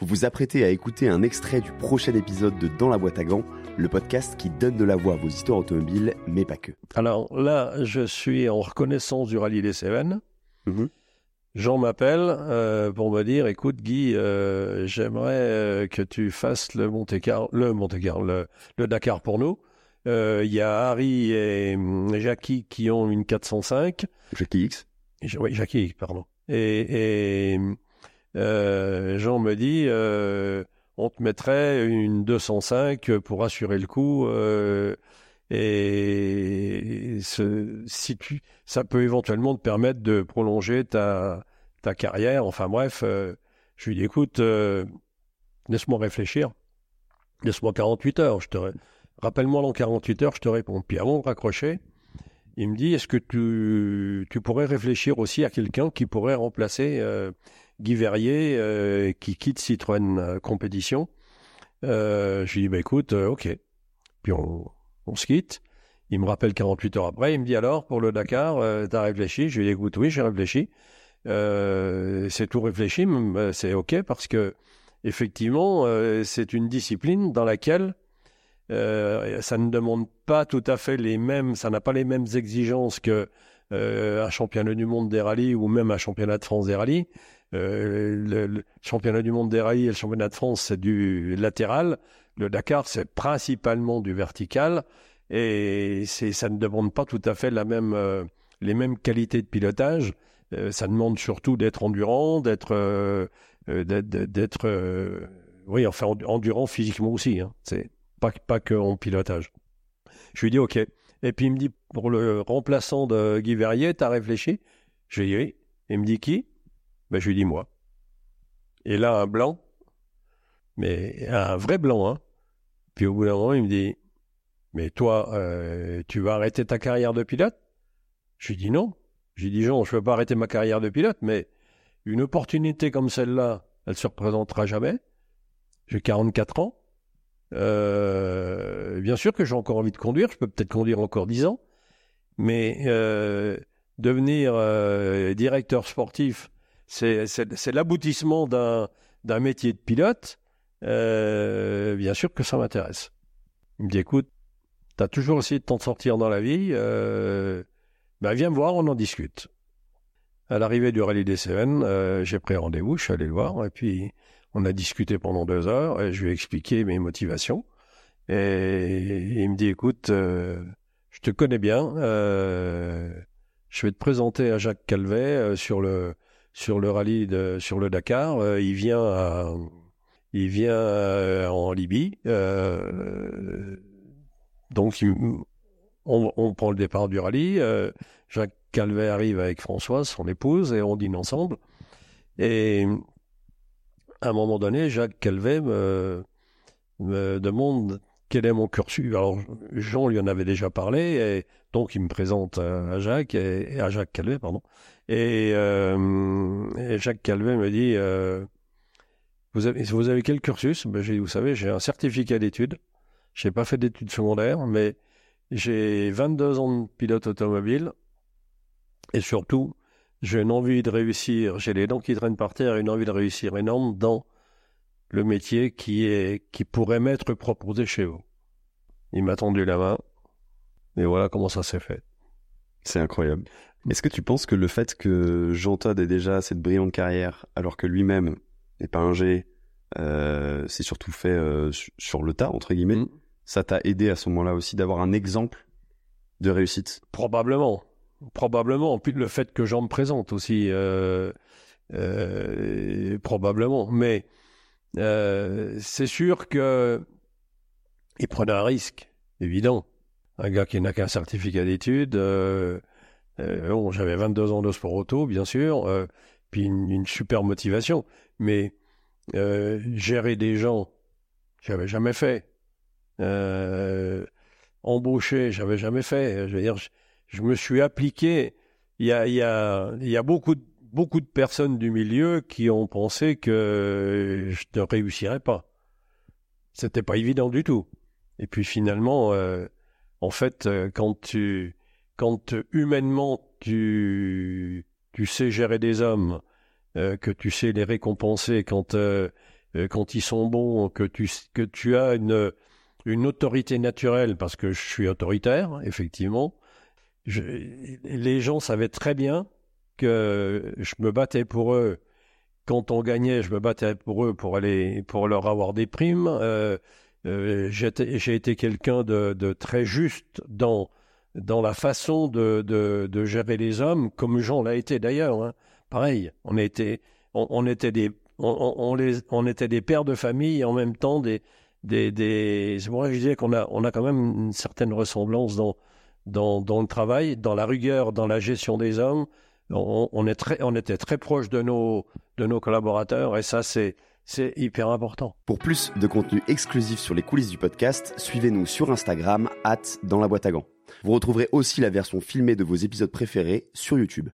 Vous vous apprêtez à écouter un extrait du prochain épisode de Dans la boîte à gants, le podcast qui donne de la voix à vos histoires automobiles, mais pas que. Alors là, je suis en reconnaissance du rallye des Cévennes. Mhm. Jean m'appelle euh, pour me dire, écoute Guy, euh, j'aimerais euh, que tu fasses le Monte Carlo, le Monte Carlo, le, le Dakar pour nous. Il y a Harry et hum, Jackie qui ont une 405. Jackie X. Oui, Jackie, pardon. Et, et euh, Jean me dit, euh, on te mettrait une 205 pour assurer le coup. euh, et si tu, ça peut éventuellement te permettre de prolonger ta, carrière. Enfin bref, euh, je lui dis, écoute, euh, laisse-moi réfléchir. Laisse-moi 48 heures. Je te, rappelle-moi dans 48 heures, je te réponds. Puis avant de raccrocher, il me dit, est-ce que tu, tu pourrais réfléchir aussi à quelqu'un qui pourrait remplacer euh, Guy Verrier, euh, qui quitte Citroën euh, Compétition euh, Je lui dis, bah, écoute, ok. Puis on, on se quitte. Il me rappelle 48 heures après, il me dit alors, pour le Dakar, t'as réfléchi? Je lui dis, écoute, oui, j'ai réfléchi. C'est tout réfléchi, mais, euh, c'est ok parce que effectivement, c'est une discipline dans laquelle ça ne demande pas tout à fait les mêmes, ça n'a pas les mêmes exigences que un championnat du monde des rallyes ou même un championnat de France des rallyes. Euh, le, championnat du monde des rallyes et le championnat de France, c'est du latéral. Le Dakar, c'est principalement du vertical. Et ça ne demande pas tout à fait la même, euh, les mêmes qualités de pilotage. Euh, ça demande surtout d'être endurant, d'être, d'être, oui, enfin endu- endurant physiquement aussi. Hein. C'est pas, pas que en pilotage. Je lui dis OK. Et puis il me dit pour le remplaçant de Guy Verrier, t'as réfléchi? Je lui dis oui. Il me dit qui? Ben, Je lui dis moi. Et là, un blanc, mais un vrai blanc. Hein. Puis au bout d'un moment, il me dit Mais toi, euh, tu vas arrêter ta carrière de pilote? Je lui dis non. Je lui dis Jean, je ne peux pas arrêter ma carrière de pilote, mais une opportunité comme celle-là, elle se représentera jamais. J'ai 44 ans. Euh, bien sûr que j'ai encore envie de conduire, je peux peut-être conduire encore 10 ans, mais euh, devenir directeur sportif, c'est l'aboutissement d'un métier de pilote. Euh, bien sûr que ça m'intéresse. Il me dit écoute, tu as toujours essayé de t'en sortir dans la vie, euh, ben viens me voir, on en discute. À l'arrivée du rallye des Cévennes, euh, j'ai pris rendez-vous, je suis allé le voir, et puis on a discuté pendant deux heures, et je lui ai expliqué mes motivations. Et il me dit, écoute, euh, je te connais bien, euh, je vais te présenter à Jacques Calvet sur le sur le rallye sur le Dakar. Euh, il vient vient euh, en Libye, euh, donc on, prend le départ du rallye. euh, Jacques Calvet arrive avec Françoise, son épouse, et on dîne ensemble. Et à un moment donné, Jacques Calvet me demande quel est mon cursus? Alors, Jean lui en avait déjà parlé, et donc il me présente à Jacques, et, à Jacques Calvet, pardon. Et, euh, Jacques Calvet me dit euh, vous, avez, vous avez quel cursus? Ben, j'ai Vous savez, j'ai un certificat d'études. Je n'ai pas fait d'études secondaires, mais j'ai 22 ans de pilote automobile, et surtout, j'ai une envie de réussir, j'ai les dents qui traînent par terre une envie de réussir énorme dans le métier qui est qui pourrait m'être proposé chez vous. Il m'a tendu la main et voilà comment ça s'est fait. C'est incroyable. Est-ce que tu penses que le fait que Jean Todt ait déjà cette brillante carrière, alors que lui-même n'est pas un G, euh, c'est surtout fait euh, su- sur le tas, entre guillemets, Mm. ça t'a aidé à ce moment-là aussi d'avoir un exemple de réussite? Probablement, probablement. Puis le fait que Jean me présente aussi, euh, euh, probablement. Mais c'est sûr que il prenait un risque, évident. Un gars qui n'a qu'un certificat d'études. euh, euh, bon, j'avais 22 ans de sport auto, bien sûr, euh, puis une, super motivation. Mais euh, gérer des gens, j'avais jamais fait. Euh, embaucher, j'avais jamais fait. Je veux dire, me suis appliqué. Il y a, il y a, il y a beaucoup, de, beaucoup de personnes du milieu qui ont pensé que je ne réussirais pas. C'était pas évident du tout. Et puis finalement, euh, en fait, euh, quand tu, quand euh, humainement tu, tu sais gérer des hommes, euh, que tu sais les récompenser, quand euh, quand ils sont bons, que tu, que tu as une, une autorité naturelle, parce que je suis autoritaire, effectivement. les gens savaient très bien que je me battais pour eux. Quand on gagnait, je me battais pour eux pour aller pour leur avoir des primes. Euh, euh, j'ai été quelqu'un de, de, très juste dans dans la façon de, de, de gérer les hommes, comme Jean l'a été d'ailleurs. Hein. Pareil, on était on, était des on, les, on était des pères de famille et en même temps des des, des... c'est pour ça je disais qu'on a on a quand même une certaine ressemblance dans dans dans le travail, dans la rigueur, dans la gestion des hommes on, est très, on était très proche de nos, de nos collaborateurs et ça, c'est, c'est hyper important. Pour plus de contenu exclusif sur les coulisses du podcast, suivez-nous sur Instagram, at dans la boîte à gants. Vous retrouverez aussi la version filmée de vos épisodes préférés sur YouTube.